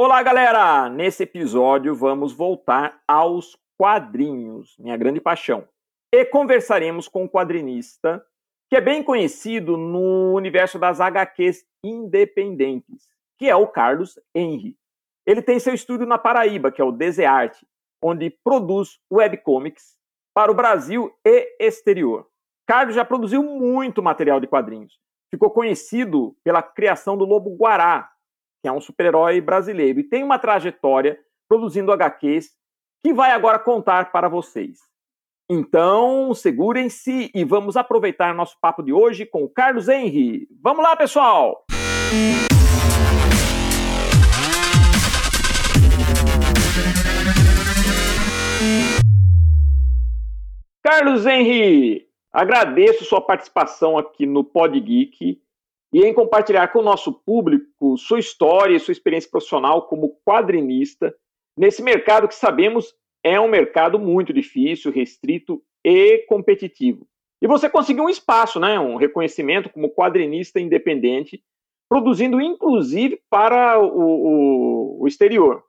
Olá, galera! Nesse episódio vamos voltar aos quadrinhos, minha grande paixão. E conversaremos com um quadrinista que é bem conhecido no universo das HQs independentes, que é o Carlos Henry. Ele tem seu estúdio na Paraíba, que é o Desearte, onde produz webcomics para o Brasil e exterior. Carlos já produziu muito material de quadrinhos. Ficou conhecido pela criação do Lobo Guará, que é um super-herói brasileiro, e tem uma trajetória produzindo HQs que vai agora contar para vocês. Então, segurem-se e vamos aproveitar nosso papo de hoje com o Carlos Henry. Vamos lá, pessoal! Carlos Henry, agradeço sua participação aqui no Pod Geek e em compartilhar com o nosso público sua história e sua experiência profissional como quadrinista nesse mercado que sabemos é um mercado muito difícil, restrito e competitivo. E você conseguiu um espaço, né, um reconhecimento como quadrinista independente, produzindo inclusive para o, o, o exterior.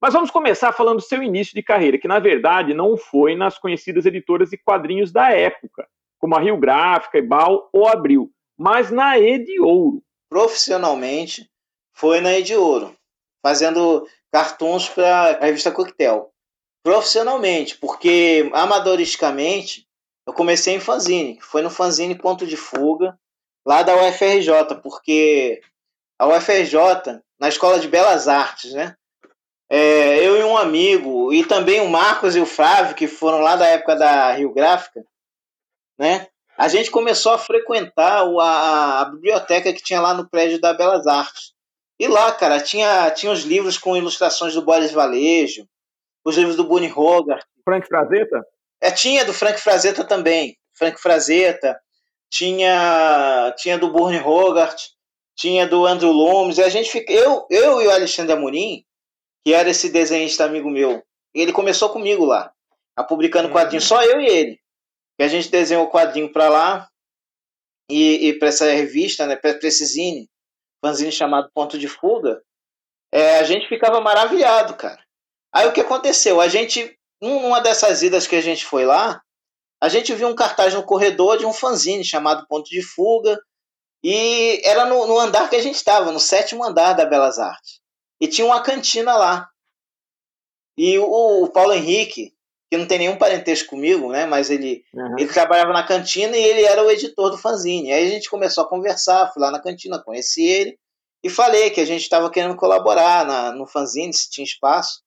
Mas vamos começar falando do seu início de carreira, que na verdade não foi nas conhecidas editoras de quadrinhos da época, como a Rio Gráfica, Ebal ou Abril, mas na E de Ouro. Profissionalmente, foi na E de Ouro, fazendo cartões para a revista Coquetel. Profissionalmente, porque amadoristicamente eu comecei em fanzine, foi no fanzine Ponto de Fuga, lá da UFRJ, porque a UFRJ, na Escola de Belas Artes, né? É, eu e um amigo, e também o Marcos e o Flávio, que foram lá da época da Rio Gráfica, né? A gente começou a frequentar a, a, biblioteca que tinha lá no prédio da Belas Artes. E lá, cara, tinha, tinha os livros com ilustrações do Boris Valejo, os livros do Bunny Hogarth. Frank Frazetta? É, tinha do Frank Frazetta também. Frank Frazetta. Tinha, tinha do Burne Hogarth. Tinha do Andrew Loomis. E a gente fica, eu, eu e o Alexandre Amorim, que era esse desenhista amigo meu, ele começou comigo lá, a publicando uhum. quadrinhos, só eu e ele que a gente desenhou o quadrinho para lá e, e para essa revista, né, para esse zine, fanzine chamado Ponto de Fuga, é, a gente ficava maravilhado, cara. Aí o que aconteceu? A gente, numa dessas idas que a gente foi lá, a gente viu um cartaz no corredor de um fanzine chamado Ponto de Fuga, e era no, no andar que a gente estava, no sétimo andar da Belas Artes. E tinha uma cantina lá. E o, o Paulo Henrique, que não tem nenhum parentesco comigo, né? Mas ele, uhum. ele trabalhava na cantina e ele era o editor do fanzine. Aí a gente começou a conversar, fui lá na cantina, conheci ele e falei que a gente estava querendo colaborar na, no fanzine, se tinha espaço.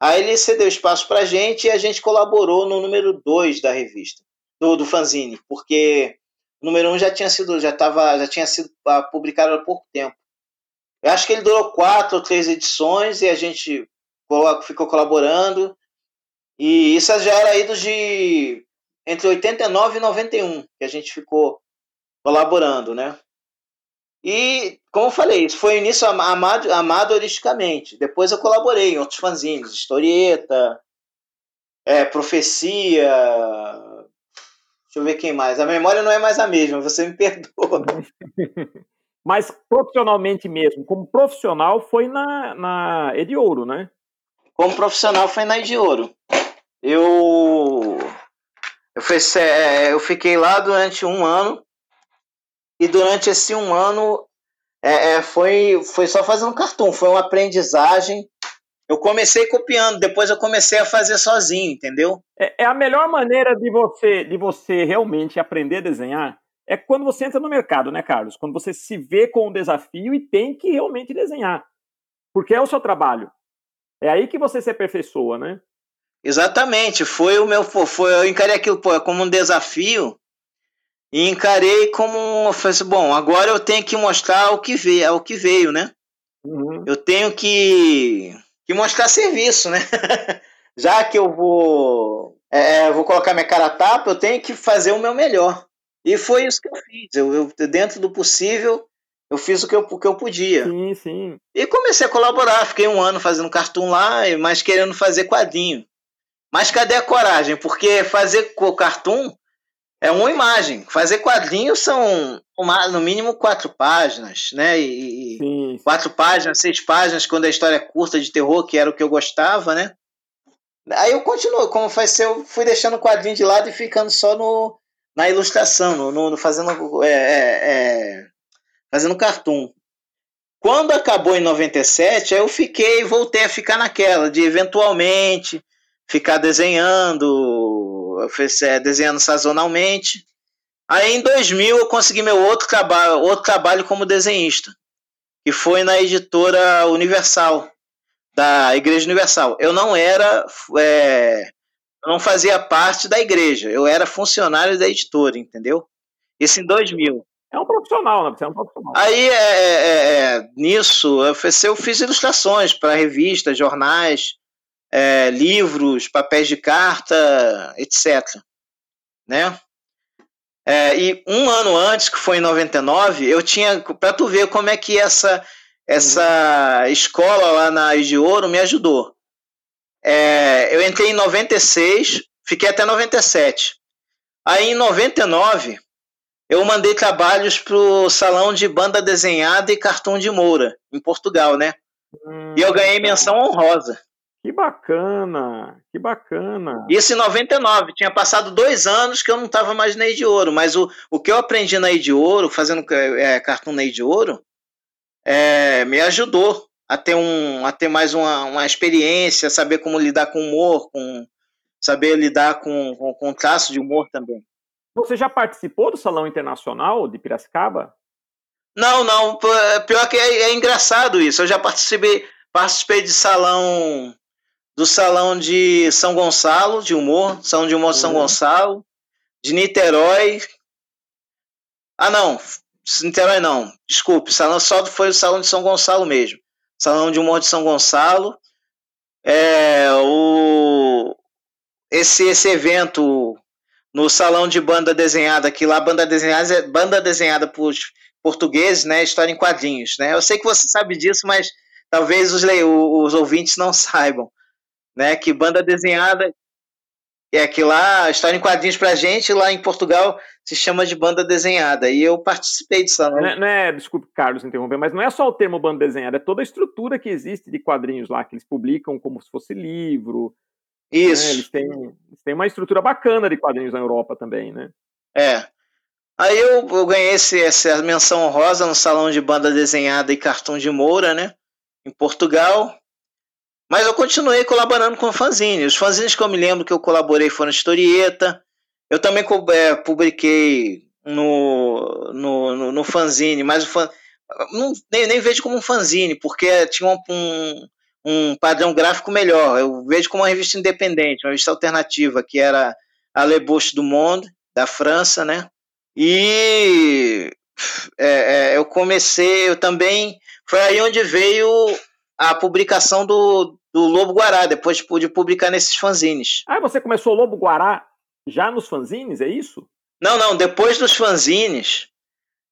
Aí ele cedeu espaço para a gente e a gente colaborou no número 2 da revista, do, do fanzine, porque o número 1 um já tinha sido, já tava, já tinha sido ah, publicado há pouco tempo. Eu acho que ele durou quatro ou três edições e a gente ficou colaborando. E isso já era ido de entre 89 e 91 que a gente ficou colaborando, né? E, como eu falei, isso foi o início amado, amadoristicamente. Depois eu colaborei em outros fanzines, Historieta, é, Profecia. Deixa eu ver quem mais. A memória não é mais a mesma, você me perdoa. Mas profissionalmente mesmo, como profissional, foi na, na Ediouro, né? Como profissional, foi na Ediouro. Eu, eu, fui, é, eu fiquei lá durante um ano e durante esse um ano é, é, foi, foi só fazendo cartoon, foi uma aprendizagem. Eu comecei copiando, depois eu comecei a fazer sozinho, entendeu? É, é a melhor maneira de você, de você realmente aprender a desenhar é quando você entra no mercado, né, Carlos? Quando você se vê com um desafio e tem que realmente desenhar. Porque é o seu trabalho. É aí que você se aperfeiçoa, né? Exatamente, foi o meu, foi, eu encarei aquilo pô, como um desafio e encarei como um, falei assim, bom, agora eu tenho que mostrar o que veio, o que veio, né? Uhum. Eu tenho que, que mostrar serviço, né? Já que eu vou, é, é, vou colocar minha cara a tapa, eu tenho que fazer o meu melhor. E foi isso que eu fiz. Eu, eu dentro do possível, eu fiz o que eu, o que eu podia. Sim, sim. E comecei a colaborar. Fiquei um ano fazendo cartoon lá, mas querendo fazer quadrinho. Mas cadê a coragem? Porque fazer cartoon É uma imagem. Fazer quadrinhos são no mínimo quatro páginas, né? E, sim, sim. quatro páginas, seis páginas, quando a história é curta de terror, que era o que eu gostava, né? Aí eu continuo, como faz ser, eu fui deixando o quadrinho de lado e ficando só no, na ilustração, no, no, no fazendo, é, é, é, fazendo cartoon. Quando acabou em 97, aí eu fiquei, voltei a ficar naquela, de eventualmente ficar desenhando, é, desenhando sazonalmente. Aí em 2000 eu consegui meu outro trabalho, outro trabalho como desenhista, que foi na editora Universal, da Igreja Universal. Eu não era, é, eu não fazia parte da igreja, eu era funcionário da editora, entendeu? Isso em 2000. É um profissional, né? Você é um profissional. Aí, é, é, é, é nisso, eu fiz, eu fiz ilustrações para revistas, jornais, é, livros, papéis de carta, etc. Né? É, e um ano antes, que foi em 99, eu tinha. Para tu ver como é que essa, essa uhum. escola lá na de Ouro me ajudou. É, eu entrei em 96, fiquei até 97. Aí em 99, eu mandei trabalhos para o salão de banda desenhada e cartão de Moura, em Portugal, né? E eu ganhei menção honrosa. Que bacana, que bacana. Isso em 99, tinha passado dois anos que eu não estava mais na de Ouro, mas o, o que eu aprendi na de Ouro, fazendo é, cartoon na de Ouro, é, me ajudou a ter, um, a ter mais uma, uma experiência, saber como lidar com humor, com, saber lidar com, com, com traço de humor também. Você já participou do Salão Internacional de Piracicaba? Não, não. Pior que é, é engraçado isso. Eu já participei, participei de salão do Salão de São Gonçalo, de humor, Salão de Humor de São uhum. Gonçalo, de Niterói. Ah, não, Niterói não, desculpe, salão só foi o Salão de São Gonçalo mesmo. Salão de Humor de São Gonçalo. É, o, esse, esse evento no Salão de Banda Desenhada, que lá banda desenhada, é banda desenhada por portugueses, né, história em quadrinhos, né? Eu sei que você sabe disso, mas talvez os, os ouvintes não saibam né? Que banda desenhada é que lá, história em quadrinhos pra gente, lá em Portugal, se chama de banda desenhada. E eu participei disso. Não é, não é, desculpe, Carlos, interromper, mas não é só o termo banda desenhada, é toda a estrutura que existe de quadrinhos lá, que eles publicam como se fosse livro. Né, Isso. Né? Eles, têm, eles têm uma estrutura bacana de quadrinhos na Europa também, né? É. Aí eu, eu ganhei esse, essa menção honrosa no Salão de Banda Desenhada e Cartão de Moura, né? Em Portugal. Mas eu continuei colaborando com o fanzine. Os fanzines que eu me lembro que eu colaborei foram Historieta. Eu também é, publiquei no, no, no, no, fanzine, mas o fan, não, nem, nem, vejo como um fanzine, porque tinha um, um, um, padrão gráfico melhor. Eu vejo como uma revista independente, uma revista alternativa, que era a Le Bouche du Monde, da França, né? E é, é, eu comecei, eu também. Foi aí onde veio a publicação do, do Lobo Guará, depois de publicar nesses fanzines. Ah, você começou o Lobo Guará já nos fanzines, é isso? Não, não, depois dos fanzines,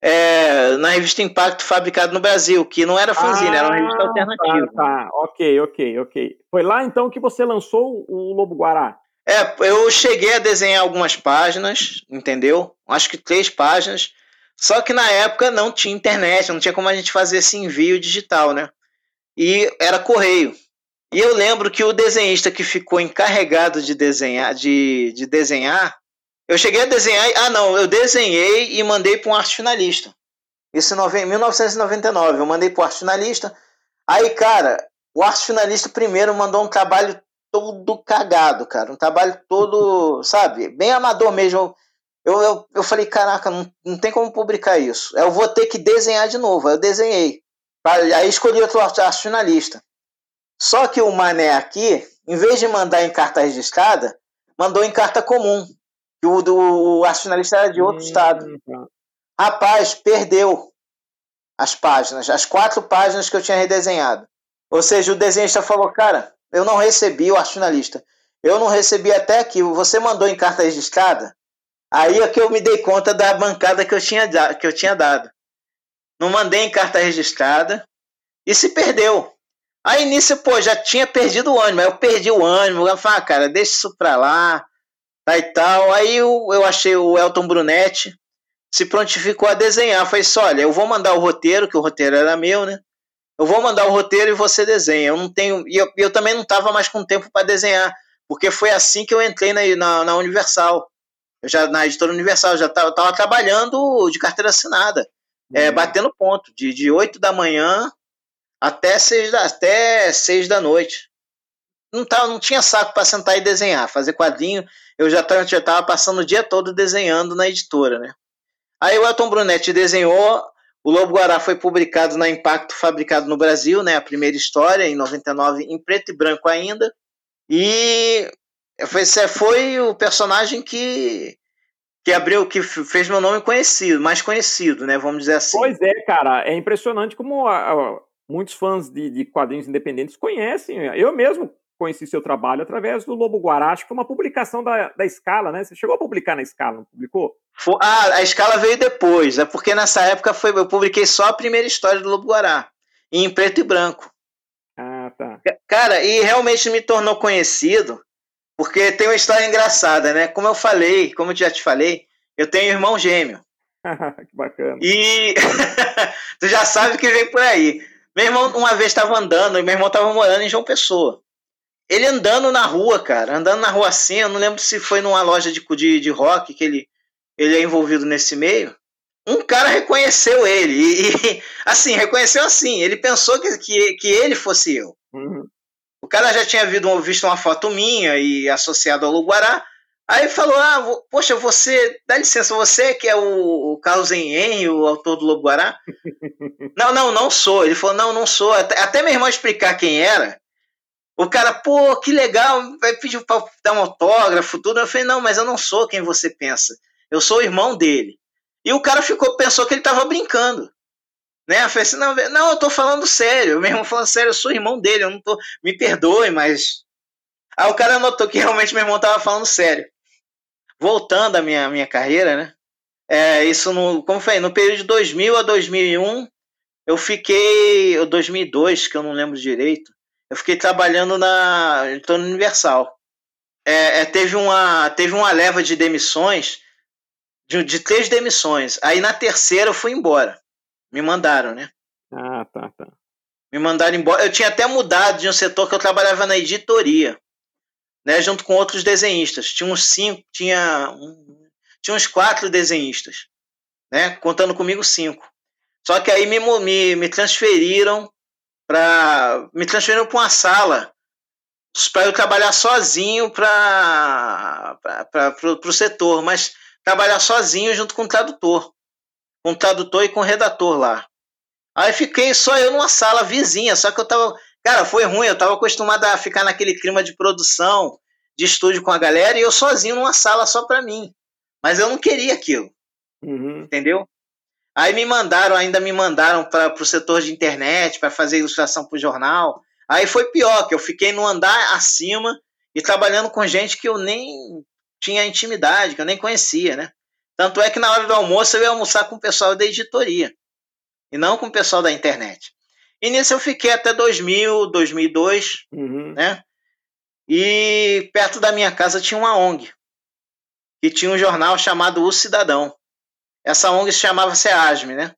é, na revista Impacto fabricado no Brasil, que não era fanzine, ah, era uma revista ah, alternativa. Tá, tá, ok, ok, ok. Foi lá então que você lançou o Lobo Guará? É, eu cheguei a desenhar algumas páginas, entendeu? Acho que três páginas. Só que na época não tinha internet, não tinha como a gente fazer esse envio digital, né? E era correio. E eu lembro que o desenhista que ficou encarregado de desenhar, de, de desenhar, eu cheguei a desenhar, ah não, eu desenhei e mandei para um arte finalista. Isso em 1999, eu mandei para o arte finalista. Aí, cara, o arte finalista primeiro mandou um trabalho todo cagado, cara, um trabalho todo, sabe, bem amador mesmo. Eu, eu, eu falei, caraca, não, não tem como publicar isso. Eu vou ter que desenhar de novo. Aí eu desenhei. Aí escolhi outro arte finalista. Só que o Mané aqui, em vez de mandar em carta registrada, mandou em carta comum. E o, do, era de outro hum, estado. Tá. Rapaz, perdeu as páginas, as quatro páginas que eu tinha redesenhado. Ou seja, o desenhista falou, cara, eu não recebi o nacionalista. Eu não recebi até aqui. Você mandou em carta registrada? Aí é que eu me dei conta da bancada que eu tinha, que eu tinha dado. Não mandei em carta registrada e se perdeu. Aí nisso, pô, já tinha perdido o ânimo. Aí eu perdi o ânimo. Eu falei, ah, cara, deixa isso pra lá. lá e tal. Aí eu, eu achei o Elton Brunetti, se prontificou a desenhar. Falei assim, olha, eu vou mandar o roteiro, que o roteiro era meu, né? Eu vou mandar o roteiro e você desenha. Eu não tenho. E eu, eu também não estava mais com tempo para desenhar, porque foi assim que eu entrei na, na, na Universal. Eu já, na editora Universal, já estava trabalhando de carteira assinada, é, uhum. é, batendo ponto, de, de 8 da manhã até 6 da, até 6 da noite. Não, tava, não tinha saco para sentar e desenhar, fazer quadrinho. Eu já estava passando o dia todo desenhando na editora, né? Aí o Elton Brunetti desenhou, o Lobo Guará foi publicado na Impacto Fabricado no Brasil, né, a primeira história, em 99, em preto e branco ainda. E foi, foi o personagem que, que abriu, que fez meu nome conhecido, mais conhecido, né, vamos dizer assim. Pois é, cara, é impressionante como a, a, muitos fãs de, de quadrinhos independentes conhecem. Eu mesmo conheci seu trabalho através do Lobo Guará, acho que foi uma publicação da, da Escala, né? Você chegou a publicar na Escala, não publicou? Ah, a Escala veio depois, é porque nessa época foi, eu publiquei só a primeira história do Lobo Guará, em preto e branco. Ah, tá. Cara, e realmente me tornou conhecido, porque tem uma história engraçada, né? Como eu falei, como eu já te falei, eu tenho um irmão gêmeo. que bacana. E tu já sabe que vem por aí. Meu irmão uma vez estava andando, e meu irmão estava morando em João Pessoa. Ele andando na rua, cara, andando na rua assim, eu não lembro se foi numa loja de, de, de rock que ele, ele é envolvido nesse meio. Um cara reconheceu ele, e, e assim, reconheceu assim, ele pensou que, que, que ele fosse eu. Uhum. O cara já tinha visto, uma foto minha e associado ao Luguará, aí falou, ah, poxa, você, dá licença, você que é o, o Carlos Henry, o autor do Lobo Guará? não, não, não sou. Ele falou, não, não sou. Até, até meu irmão explicar quem era, o cara, pô, que legal, vai pedir para dar um autógrafo, tudo. Eu falei, não, mas eu não sou quem você pensa. Eu sou o irmão dele. E o cara ficou, pensou que ele tava brincando. Né? Eu falei assim, não, não, eu tô falando sério. Meu irmão falando sério, eu sou irmão dele, eu não tô. Me perdoe, mas. Aí o cara notou que realmente meu irmão tava falando sério. Voltando à minha, minha carreira, né? É, isso no. Como foi? No período de 2000 a 2001, eu fiquei. 2002, que eu não lembro direito eu fiquei trabalhando na Editora Universal. É, é, teve, uma, teve uma leva de demissões, de, de, três demissões. Aí na terceira eu fui embora. Me mandaram, né? Ah, tá, tá. Me mandaram embora. Eu tinha até mudado de um setor que eu trabalhava na editoria, né? Junto com outros desenhistas. Tinha uns cinco, tinha, um, tinha uns quatro desenhistas, né? Contando comigo cinco. Só que aí me, me, me transferiram para me transferiram para uma sala para eu trabalhar sozinho para o setor, mas trabalhar sozinho junto com o tradutor, com o tradutor e com o redator lá. Aí fiquei só eu numa sala vizinha, só que eu tava, cara, foi ruim, eu tava acostumado a ficar naquele clima de produção, de estúdio com a galera e eu sozinho numa sala só para mim. Mas eu não queria aquilo. Uhum. Entendeu? Aí me mandaram, ainda me mandaram para o setor de internet para fazer ilustração para o jornal. Aí foi pior, que eu fiquei no andar acima e trabalhando com gente que eu nem tinha intimidade, que eu nem conhecia, né? Tanto é que na hora do almoço eu ia almoçar com o pessoal da editoria e não com o pessoal da internet. E nisso eu fiquei até 2000, 2002, uhum. né? E perto da minha casa tinha uma ONG, que tinha um jornal chamado O Cidadão. Essa ONG se chamava SEASME, né?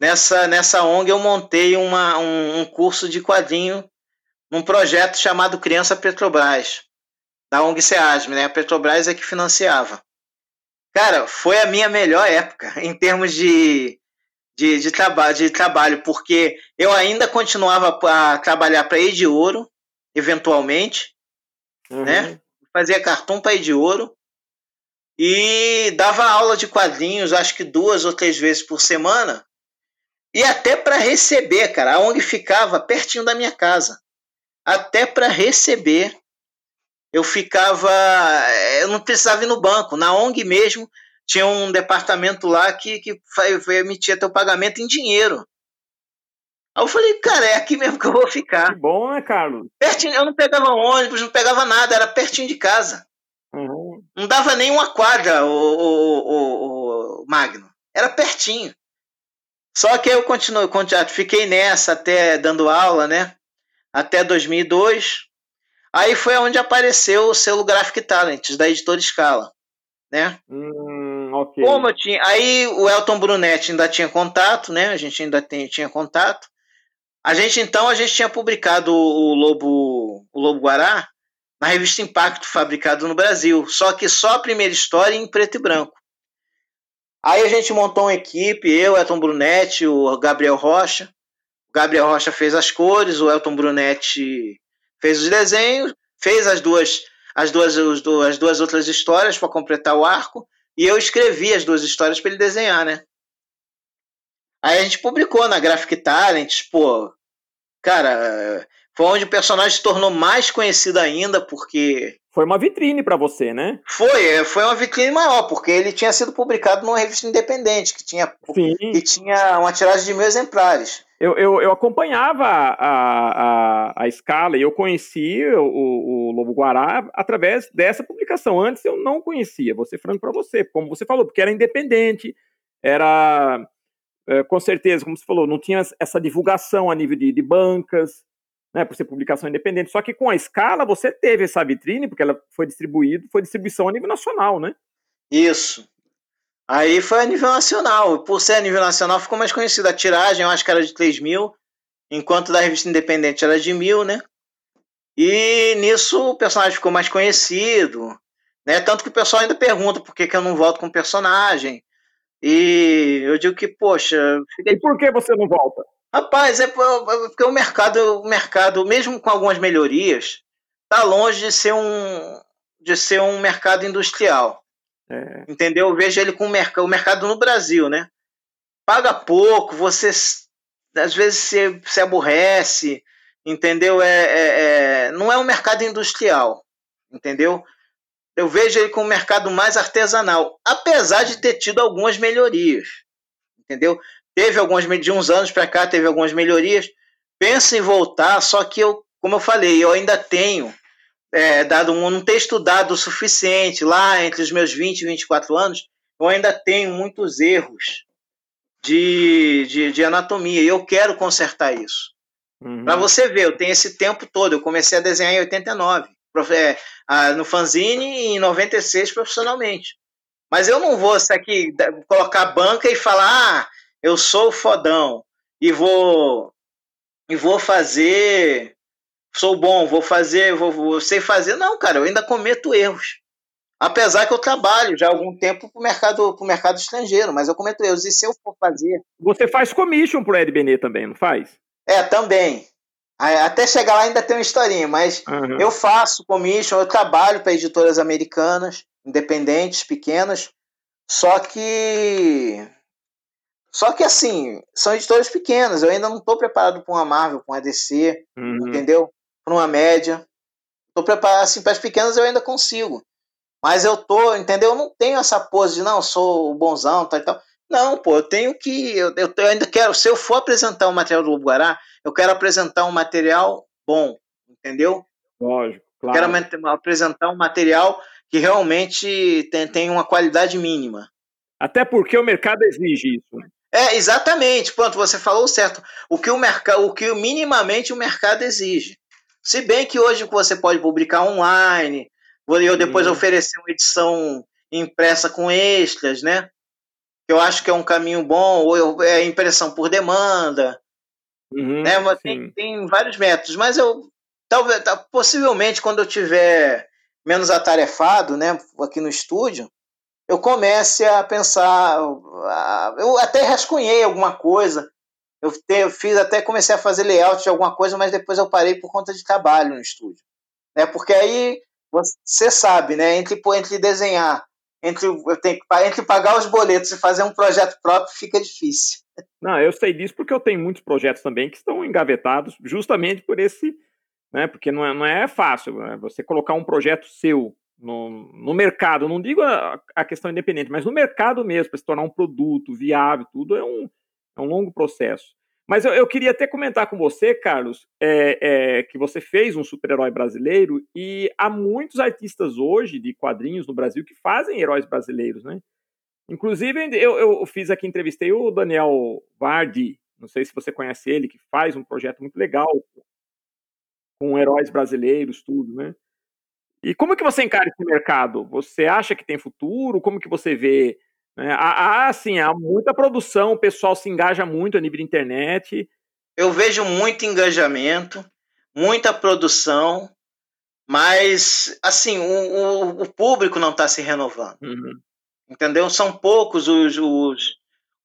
Nessa, nessa ONG eu montei uma, um, um curso de quadrinho num projeto chamado Criança Petrobras, da ONG SEASME, né? A Petrobras é que financiava. Cara, foi a minha melhor época em termos de, de, de, traba de trabalho, porque eu ainda continuava a trabalhar para Edi Ouro, eventualmente, uhum. né? Fazia cartão para Edi Ouro, e dava aula de quadrinhos, acho que duas ou três vezes por semana. E até para receber, cara, a ONG ficava pertinho da minha casa. Até para receber, eu ficava. Eu não precisava ir no banco. Na ONG mesmo, tinha um departamento lá que, que emitia teu pagamento em dinheiro. Aí eu falei, cara, é aqui mesmo que eu vou ficar. Que bom, né, Carlos? Pertinho, eu não pegava ônibus, não pegava nada, era pertinho de casa. Uhum. Não dava nem uma quadra o, o, o, o, Magno. Era pertinho. Só que eu continuo, fiquei nessa até dando aula, né? Até 2002. Aí foi onde apareceu o selo Graphic Talents, da editora Scala, né? Hum, ok. Como eu tinha, aí o Elton Brunetti ainda tinha contato, né? A gente ainda tem, tinha contato. A gente então a gente tinha publicado o Lobo, o Lobo Guará na revista Impacto, fabricado no Brasil, só que só a primeira história em preto e branco. Aí a gente montou uma equipe, eu, Elton Brunetti, o Gabriel Rocha. O Gabriel Rocha fez as cores, o Elton Brunetti fez os desenhos, fez as duas as duas, as duas outras histórias para completar o arco, e eu escrevi as duas histórias para ele desenhar, né? Aí a gente publicou na Graphic Talent, pô, cara, foi onde o personagem se tornou mais conhecido ainda, porque. Foi uma vitrine para você, né? Foi, é, foi uma vitrine maior, porque ele tinha sido publicado numa revista independente, que tinha, Sim. que tinha uma tiragem de mil exemplares. Eu, eu, eu acompanhava a, a, a escala e eu conheci o, o Lobo Guará através dessa publicação. Antes eu não conhecia, vou ser franco para você, como você falou, porque era independente, era é, com certeza, como você falou, não tinha essa divulgação a nível de, de bancas, né, por ser publicação independente. Só que com a escala você teve essa vitrine, porque ela foi distribuída, foi distribuição a nível nacional, né? Isso. Aí foi a nível nacional. Por ser a nível nacional, ficou mais conhecida. A tiragem, eu acho que era de 3 mil, enquanto da revista independente era de mil, né? E nisso o personagem ficou mais conhecido. Né? Tanto que o pessoal ainda pergunta por que, que eu não volto com o personagem. E eu digo que, poxa. E por que você não volta? Rapaz, é porque o mercado, o mercado, mesmo com algumas melhorias, está longe de ser um de ser um mercado industrial. É. Entendeu? Eu vejo ele com o mercado, o mercado no Brasil, né? Paga pouco, você às vezes se, se aborrece, entendeu? É, é, é, não é um mercado industrial, entendeu? Eu vejo ele com um mercado mais artesanal, apesar de ter tido algumas melhorias, entendeu? Teve algumas de uns anos para cá teve algumas melhorias. Penso em voltar, só que eu, como eu falei, eu ainda tenho é, dado um, não ter estudado o suficiente lá entre os meus 20 e 24 anos, eu ainda tenho muitos erros de, de, de anatomia e eu quero consertar isso. Uhum. Para você ver, eu tenho esse tempo todo. Eu comecei a desenhar em 89, é, no fanzine e em 96 profissionalmente. Mas eu não vou aqui colocar banca e falar, ah, eu sou fodão e vou e vou fazer, sou bom, vou fazer, vou, vou sei fazer. Não, cara, eu ainda cometo erros. Apesar que eu trabalho já há algum tempo para o mercado, pro mercado estrangeiro, mas eu cometo erros. E se eu for fazer. Você faz commission pro LBN também, não faz? É, também. Até chegar lá ainda tem uma historinha, mas uhum. eu faço commission, eu trabalho para editoras americanas, independentes, pequenas, só que. Só que assim, são editoras pequenas, eu ainda não estou preparado para uma Marvel, para uma DC, uhum. entendeu? Para uma média. Estou preparado, assim, para as pequenas eu ainda consigo. Mas eu tô, entendeu? Eu não tenho essa pose de, não, sou o bonzão, tal e tal. Não, pô, eu tenho que. Eu, eu, eu ainda quero. Se eu for apresentar um material do Lobo Guará, eu quero apresentar um material bom, entendeu? Lógico, claro. quero apresentar um material que realmente tem, tem uma qualidade mínima. Até porque o mercado exige isso. É, exatamente. Pronto, você falou certo. O que o mercado, o que minimamente o mercado exige. Se bem que hoje você pode publicar online, eu depois hum. oferecer uma edição impressa com extras, né? eu acho que é um caminho bom, ou é impressão por demanda, uhum, né? Mas tem, tem, vários métodos, mas eu talvez, possivelmente quando eu tiver menos atarefado, né, aqui no estúdio, eu comece a pensar, eu até rascunhei alguma coisa, eu, te, fiz até comecei a fazer layout de alguma coisa, mas depois eu parei por conta de trabalho no estúdio, né? Porque aí você sabe, né? Entre entre desenhar entre, eu tenho entre pagar os boletos e fazer um projeto próprio fica difícil. Não, eu sei disso porque eu tenho muitos projetos também que estão engavetados justamente por esse, né? Porque não é, não é fácil né, você colocar um projeto seu no, no mercado, não digo a, a questão independente, mas no mercado mesmo, para se tornar um produto viável, tudo é um, é um longo processo. Mas eu, eu, queria até comentar com você, Carlos, é, é, que você fez um super-herói brasileiro e há muitos artistas hoje de quadrinhos no Brasil que fazem heróis brasileiros, né? Inclusive, eu, eu fiz aqui, entrevistei o Daniel Vardi, não sei se você conhece ele, que faz um projeto muito legal com heróis brasileiros, tudo, né? E como que você encara esse mercado? Você acha que tem futuro? Como que você vê? Né? Há, assim, há muita produção, o pessoal se engaja muito a nível de internet. Eu vejo muito engajamento, muita produção, mas, assim, o, o público não está se renovando. Uhum. Entendeu? São poucos os, os,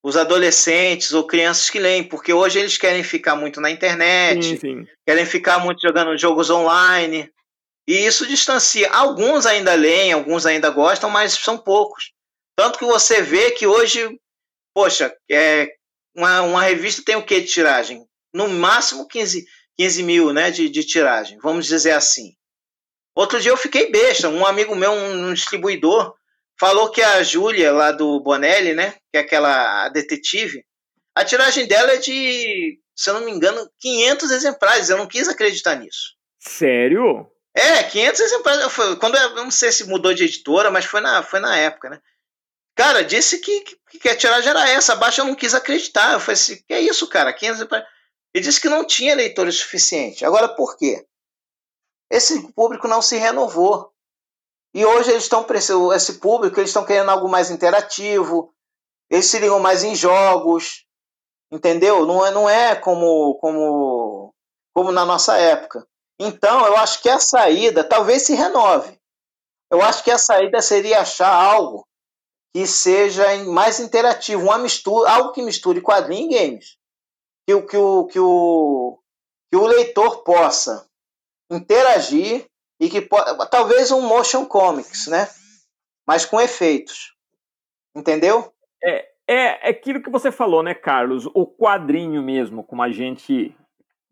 os, adolescentes ou crianças que leem, porque hoje eles querem ficar muito na internet, sim, sim. querem ficar muito jogando jogos online. E isso distancia. Alguns ainda leem, alguns ainda gostam, mas são poucos. Tanto que você vê que hoje, poxa, é, uma, uma revista tem o que de tiragem? No máximo 15, 15 mil né, de, de tiragem, vamos dizer assim. Outro dia eu fiquei besta. Um amigo meu, um distribuidor, falou que a Júlia, lá do Bonelli, né? Que é aquela detetive, a tiragem dela é de, se eu não me engano, 500 exemplares. Eu não quis acreditar nisso. Sério? É, 500 exemplares. Quando eu não sei se mudou de editora, mas foi na, foi na época, né? Cara, disse que, que, que a tiragem era essa. Abaixo eu não quis acreditar. Eu falei assim: que é isso, cara? 500 exemplares. Ele disse que não tinha leitores suficiente. Agora, por quê? Esse público não se renovou. E hoje eles estão esse público, eles estão querendo algo mais interativo. Eles se ligam mais em jogos, entendeu? Não é, não é como como como na nossa época. Então, eu acho que a saída talvez se renove. Eu acho que a saída seria achar algo que seja mais interativo, uma mistura, algo que misture quadrinho e games. Que o, que o, que o, que o leitor possa interagir e que talvez um motion comics, né? Mas com efeitos. Entendeu? É, é, é aquilo que você falou, né, Carlos? O quadrinho mesmo, como a gente.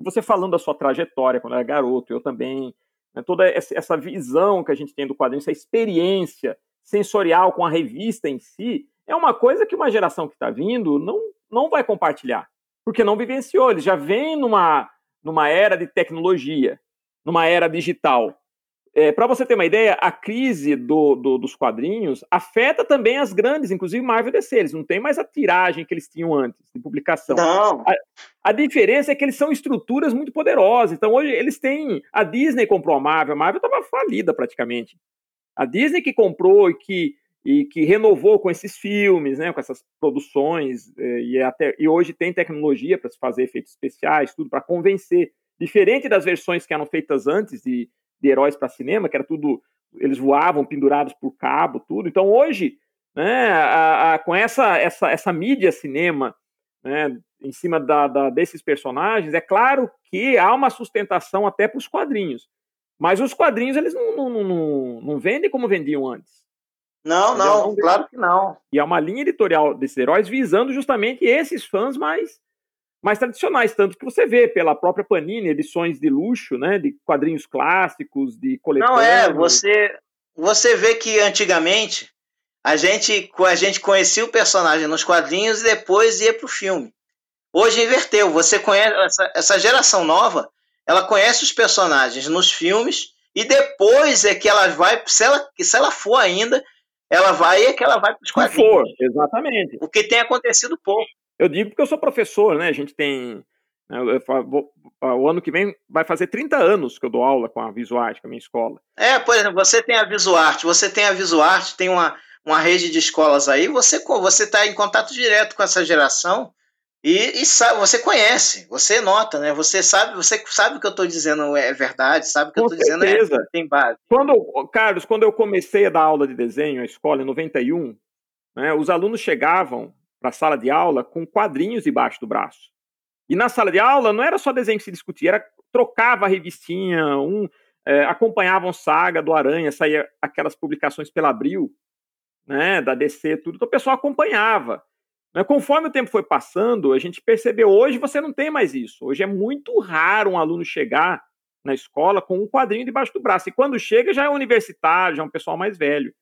Você falando da sua trajetória quando era garoto, eu também. Né, toda essa visão que a gente tem do quadrinho, essa experiência sensorial com a revista em si, é uma coisa que uma geração que está vindo não, não vai compartilhar, porque não vivenciou. Eles já vêm numa, numa era de tecnologia numa era digital. É, Para você ter uma ideia, a crise do, do, dos quadrinhos afeta também as grandes, inclusive Marvel e DC. Eles não têm mais a tiragem que eles tinham antes de publicação. Não. A, a, diferença é que eles são estruturas muito poderosas. Então hoje eles têm. A Disney comprou a Marvel, a Marvel estava falida praticamente. A Disney que comprou e que, e que renovou com esses filmes, né, com essas produções, é, e, até, e hoje tem tecnologia para se fazer efeitos especiais, tudo para convencer. Diferente das versões que eram feitas antes de, de heróis para cinema, que era tudo. Eles voavam pendurados por cabo, tudo. Então hoje, né, a, a, com essa, essa, essa mídia cinema né, em cima da, da, desses personagens, é claro que há uma sustentação até para os quadrinhos. Mas os quadrinhos eles não, não, não, não vendem como vendiam antes. Não, não, não claro que não. E há uma linha editorial desses heróis visando justamente esses fãs mais mais tradicionais, tanto que você vê pela própria Panini edições de luxo, né, de quadrinhos clássicos, de coletâneas. Não é, você você vê que antigamente a gente a gente conhecia o personagem nos quadrinhos e depois ia para o filme. Hoje inverteu, você conhece essa, essa geração nova, ela conhece os personagens nos filmes e depois é que ela vai, se ela, se ela for ainda, ela vai é que ela vai para os quadrinhos. For, exatamente. O que tem acontecido pouco. Eu digo porque eu sou professor, né? A gente tem. Né, o ano que vem vai fazer 30 anos que eu dou aula com a Visuarte, com a minha escola. É, por exemplo, você tem a Visuarte, você tem a Visuarte, tem uma, uma rede de escolas aí, você você está em contato direto com essa geração e, e, sabe, você conhece, você nota, né? Você sabe, você sabe o que eu estou dizendo é verdade, sabe o que com eu estou dizendo é tem base. Quando, Carlos, quando eu comecei a dar aula de desenho na escola em 91, né, os alunos chegavam para a sala de aula com quadrinhos debaixo do braço. E na sala de aula não era só desenho que se discutia, era trocava a revistinha, um, é, acompanhavam saga do Aranha, saía aquelas publicações pela Abril, né, da DC, tudo, então o pessoal acompanhava. Né? Conforme o tempo foi passando, a gente percebeu, hoje você não tem mais isso. Hoje é muito raro um aluno chegar na escola com um quadrinho debaixo do braço. E quando chega, já é universitário, já é um pessoal mais velho.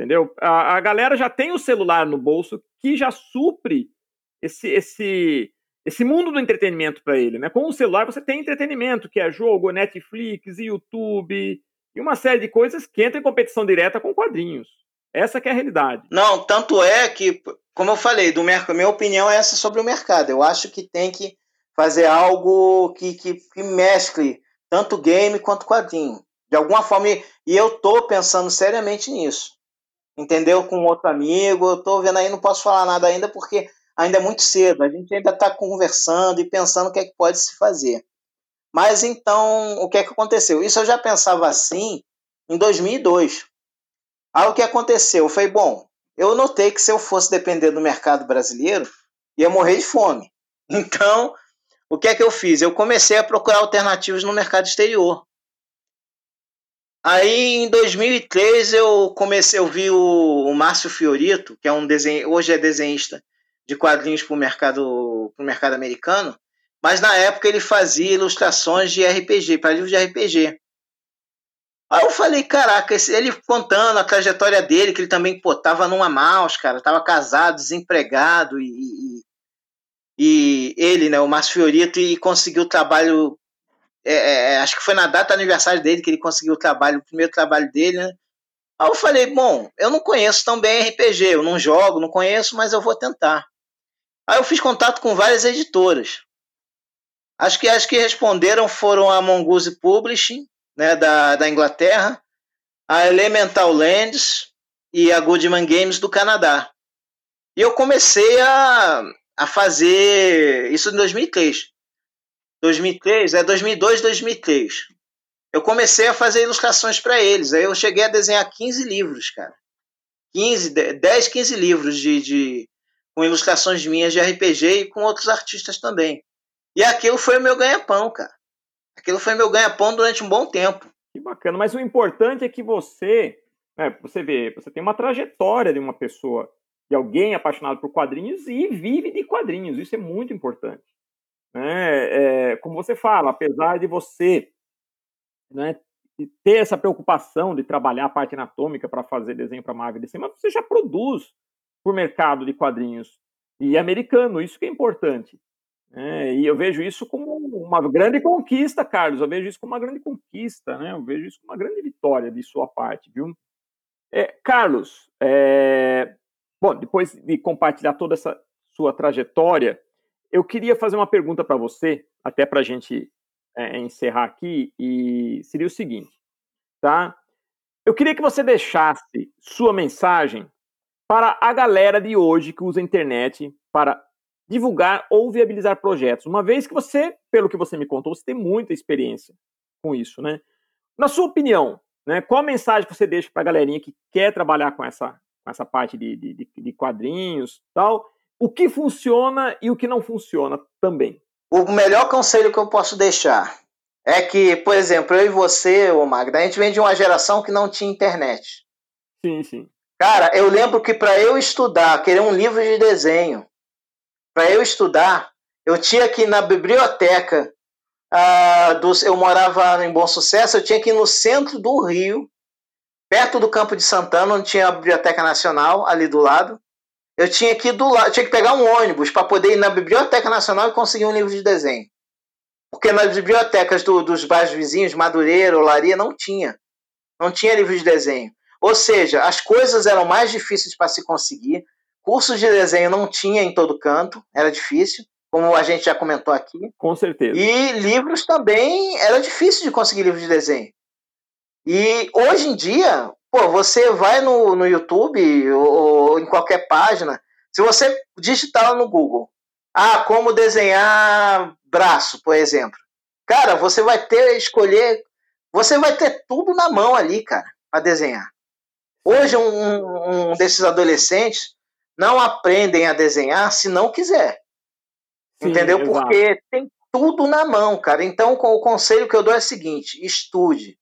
Entendeu? A, a galera já tem o celular no bolso que já supre esse, esse, esse mundo do entretenimento para ele. Né? Com o celular você tem entretenimento, que é jogo, Netflix, YouTube e uma série de coisas que entram em competição direta com quadrinhos. Essa é a realidade. Não, tanto é que, como eu falei, do mercado, minha opinião é essa sobre o mercado. Eu acho que tem que fazer algo que, que, que mescle tanto game quanto quadrinho. De alguma forma, e eu tô pensando seriamente nisso. Entendeu? Com outro amigo, eu tô vendo aí, não posso falar nada ainda porque ainda é muito cedo. A gente ainda está conversando e pensando o que é que pode se fazer. Mas então, o que é que aconteceu? Isso eu já pensava assim em 2002. Aí o que aconteceu? Foi bom, eu notei que se eu fosse depender do mercado brasileiro, ia morrer de fome. Então, o que é que eu fiz? Eu comecei a procurar alternativas no mercado exterior. Aí em 2003 eu comecei, eu vi o, o Márcio Fiorito, que é um desenho, hoje é desenhista de quadrinhos para o mercado, pro mercado americano, mas na época ele fazia ilustrações de RPG, para livros de RPG. Aí eu falei, caraca, ele contando a trajetória dele, que ele também, pô, tava numa mouse, cara, tava casado, desempregado, e, e, e ele, né, o Márcio Fiorito, e conseguiu trabalho, é, é, é, acho que foi na data do aniversário dele que ele conseguiu o trabalho, o primeiro trabalho dele, né? Aí eu falei, bom, eu não conheço tão bem RPG, eu não jogo, não conheço, mas eu vou tentar. Aí eu fiz contato com várias editoras. Acho que as que responderam foram a Mongoose Publishing, né, da, da Inglaterra, a Elemental Lands e a Goodman Games do Canadá. E eu comecei a, a fazer isso em 2003. 2003, é 2002, 2003. Eu comecei a fazer ilustrações para eles. Aí eu cheguei a desenhar 15 livros, cara. 15, 10, 15 livros de, de com ilustrações minhas de RPG e com outros artistas também. E aquilo foi o meu ganha-pão, cara. Aquilo foi meu ganha-pão durante um bom tempo. Que bacana. Mas o importante é que você, né, você vê, você tem uma trajetória de uma pessoa, de alguém apaixonado por quadrinhos e vive de quadrinhos. Isso é muito importante. Né? É, como você fala, apesar de você né, ter essa preocupação de trabalhar a parte anatômica para fazer desenho para Marvel DC, mas você já produz para o mercado de quadrinhos e americano. Isso que é importante. É, e eu vejo isso como uma grande conquista, Carlos. Eu vejo isso como uma grande conquista, né? Eu vejo isso como uma grande vitória de sua parte, viu? É, Carlos, é, bom, depois de compartilhar toda essa sua trajetória, eu queria fazer uma pergunta para você, até para a gente é, encerrar aqui, e seria o seguinte, tá? Eu queria que você deixasse sua mensagem para a galera de hoje que usa a internet para divulgar ou viabilizar projetos. Uma vez que você, pelo que você me contou, você tem muita experiência com isso, né? Na sua opinião, né, qual a mensagem que você deixa para a galerinha que quer trabalhar com essa, com essa parte de, de, de quadrinhos tal? O que funciona e o que não funciona também? O melhor conselho que eu posso deixar é que, por exemplo, eu e você, o Magda, a gente vem de uma geração que não tinha internet. Sim, sim. Cara, eu lembro que para eu estudar, querer um livro de desenho, para eu estudar, eu tinha que ir na biblioteca. Uh, eu morava em Bom Sucesso, eu tinha que ir no centro do Rio, perto do Campo de Santana, onde tinha a Biblioteca Nacional, ali do lado. Eu tinha que do lado, tinha que pegar um ônibus para poder ir na Biblioteca Nacional e conseguir um livro de desenho. Porque nas bibliotecas do, dos bairros vizinhos, Madureira, Olaria, não tinha. Não tinha livro de desenho. Ou seja, as coisas eram mais difíceis para se conseguir, Cursos de desenho não tinha em todo canto, era difícil, como a gente já comentou aqui. Com certeza. E livros também era difícil de conseguir livros de desenho. E hoje em dia, pô, você vai no, no YouTube ou, ou em qualquer página, se você digitar no Google, ah, como desenhar braço, por exemplo. Cara, você vai ter escolher, você vai ter tudo na mão ali, cara, para desenhar. Hoje um, um desses adolescentes não aprendem a desenhar se não quiser. Sim, entendeu? Exato. Porque tem tudo na mão, cara. Então, o conselho que eu dou é o seguinte: estude.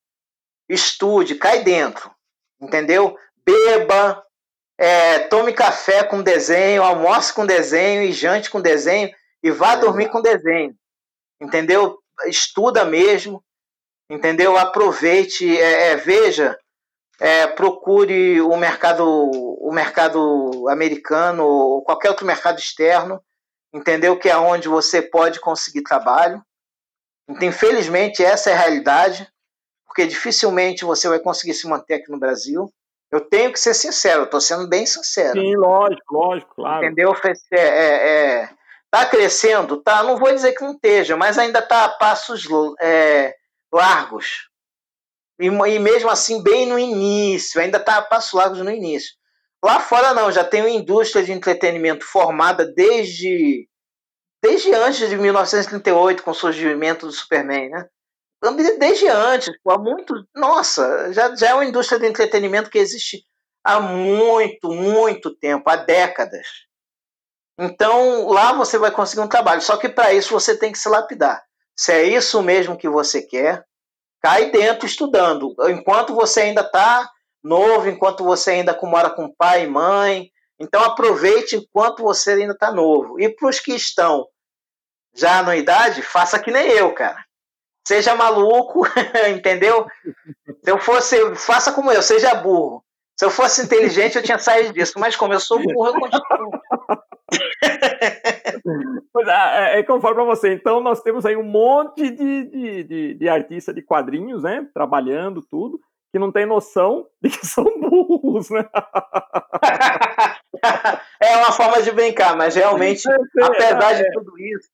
Estude, cai dentro. Entendeu? Beba, é, tome café com desenho, almoce com desenho e jante com desenho e vá dormir com desenho. Entendeu? Estuda mesmo. Entendeu? Aproveite, é, é veja é, procure o mercado, o mercado americano ou qualquer outro mercado externo, entendeu? Que é onde você pode conseguir trabalho. Então, infelizmente, essa é a realidade, porque dificilmente você vai conseguir se manter aqui no Brasil. Eu tenho que ser sincero, estou sendo bem sincero. Sim, lógico, lógico, claro. Entendeu? É, é, é, tá crescendo, tá? Não vou dizer que não esteja, mas ainda está a passos é, largos. E, e mesmo assim, bem no início, ainda está passo largos no início. Lá fora não, já tem uma indústria de entretenimento formada desde desde antes de 1938, com o surgimento do Superman, né? Desde antes, há muito. Nossa, já, já é uma indústria de entretenimento que existe há muito, muito tempo há décadas. Então, lá você vai conseguir um trabalho. Só que para isso você tem que se lapidar. Se é isso mesmo que você quer, cai dentro estudando. Enquanto você ainda está novo, enquanto você ainda mora com pai e mãe. Então, aproveite enquanto você ainda está novo. E para os que estão já na idade, faça que nem eu, cara. Seja maluco, entendeu? Se eu fosse, faça como eu, seja burro. Se eu fosse inteligente, eu tinha saído disso, mas como eu sou burro, eu continuo. pois é, é, é como eu falo para você. Então, nós temos aí um monte de, de, de, de artistas de quadrinhos, né? Trabalhando tudo, que não tem noção de que são burros, né? é uma forma de brincar, mas realmente, apesar de é. tudo isso,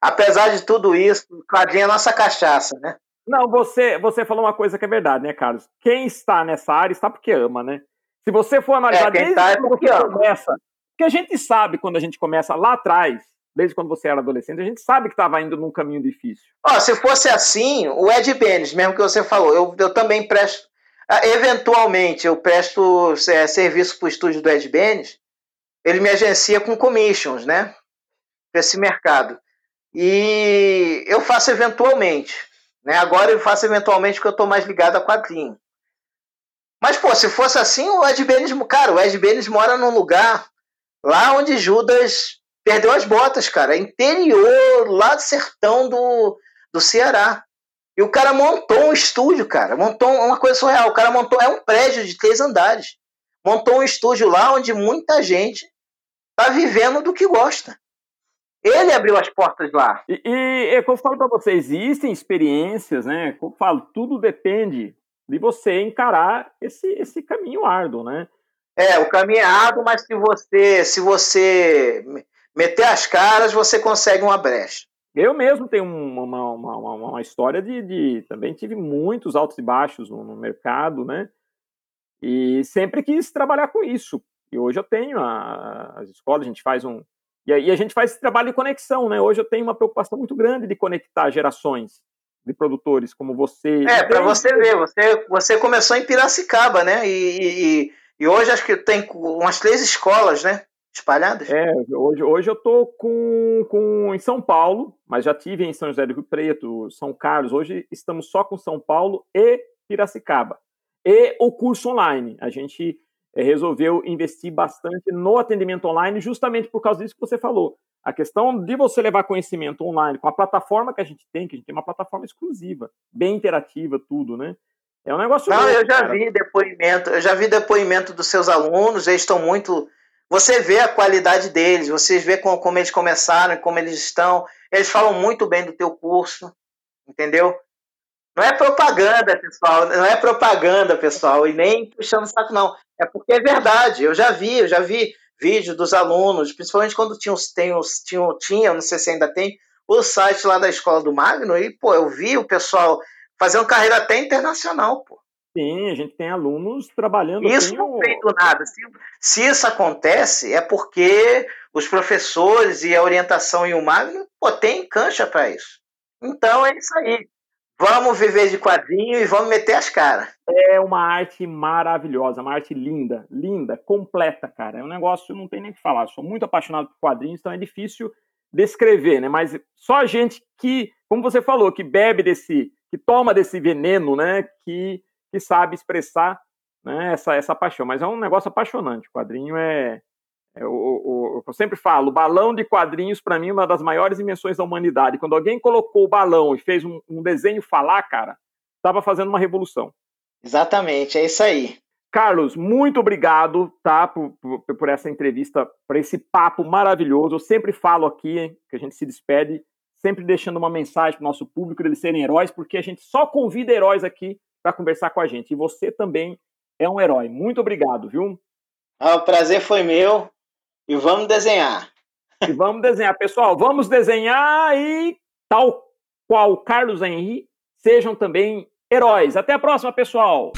apesar de tudo isso, o quadrinho é nossa cachaça, né? Não, você, você falou uma coisa que é verdade, né, Carlos? Quem está nessa área está porque ama, né? Se você for analisar é, desde tá é quando você ama. começa, porque a gente sabe quando a gente começa lá atrás, desde quando você era adolescente, a gente sabe que estava indo num caminho difícil. Ó, se fosse assim, o Ed Benes, mesmo que você falou, eu, eu também presto, eventualmente, eu presto é, serviço para o estúdio do Ed Benes, ele me agencia com commissions, né? Para esse mercado. E eu faço eventualmente. Né? Agora eu faço eventualmente porque eu estou mais ligado a quadrinho. Mas, pô, se fosse assim, o Ed Benes, cara, o Ed Benes mora num lugar lá onde Judas perdeu as botas, cara. Interior, lá do sertão do, do Ceará. E o cara montou um estúdio, cara. Montou uma coisa surreal. O cara montou. É um prédio de três andares. Montou um estúdio lá onde muita gente tá vivendo do que gosta. Ele abriu as portas lá. E, e é como eu falo para você, existem experiências, né? Como eu falo, tudo depende de você encarar esse, esse caminho árduo, né? É, o caminho é árduo, mas se você, se você meter as caras, você consegue uma brecha. Eu mesmo tenho uma, uma, uma, uma história de, de, Também tive muitos altos e baixos no, no, mercado, né? E sempre quis trabalhar com isso. E hoje eu tenho a, as escolas, a gente faz um, e aí a gente faz esse trabalho de conexão, né? Hoje eu tenho uma preocupação muito grande de conectar gerações de produtores como você. É, para você ver, você, você começou em Piracicaba, né? E, e, e, hoje acho que tem umas três escolas, né? Espalhadas. É, hoje, hoje eu tô com, com em São Paulo, mas já tive em São José do Rio Preto, São Carlos. Hoje estamos só com São Paulo e Piracicaba. E o curso online. A gente resolveu investir bastante no atendimento online, justamente por causa disso que você falou. A questão de você levar conhecimento online com a plataforma que a gente tem, que a gente tem uma plataforma exclusiva, bem interativa, tudo, né? É um negócio. Não, eu já cara. vi depoimento, eu já vi depoimento dos seus alunos, eles estão muito. Você vê a qualidade deles, vocês vê como, como eles começaram, como eles estão. Eles falam muito bem do teu curso, entendeu? Não é propaganda, pessoal. Não é propaganda, pessoal. E nem puxando saco, não. É porque é verdade. Eu já vi, eu já vi vídeo dos alunos, principalmente quando tinha, tem, tinha, tinha, não sei se ainda tem, o site lá da escola do Magno, e, pô, eu vi o pessoal fazendo carreira até internacional, pô. Sim, a gente tem alunos trabalhando. Isso não vem do nada. Se, se, isso acontece, é porque os professores e a orientação em o Magno, pô, tem cancha para isso. Então é isso aí. Vamos viver de quadrinho e vamos meter as caras. É uma arte maravilhosa, uma arte linda, linda, completa, cara. É um negócio, não tem nem o que falar. sou muito apaixonado por quadrinhos, então é difícil descrever, né? Mas só a gente que, como você falou, que bebe desse, que toma desse veneno, né? Que, que sabe expressar né, essa, essa paixão. Mas é um negócio apaixonante. O quadrinho é, é, o, o, eu sempre falo, o balão de quadrinhos, para mim, é uma das maiores invenções da humanidade. Quando alguém colocou o balão e fez um, um desenho falar, cara, estava fazendo uma revolução. Exatamente, é isso aí. Carlos, muito obrigado, tá, por, por, por essa entrevista, por esse papo maravilhoso. Eu sempre falo aqui, hein, que a gente se despede, sempre deixando uma mensagem para o nosso público eles serem heróis, porque a gente só convida heróis aqui para conversar com a gente. E você também é um herói. Muito obrigado, viu? Ah, o prazer foi meu. E vamos desenhar. E vamos desenhar. Pessoal, vamos desenhar e tal qual Carlos Henry, sejam também heróis. Até a próxima, pessoal!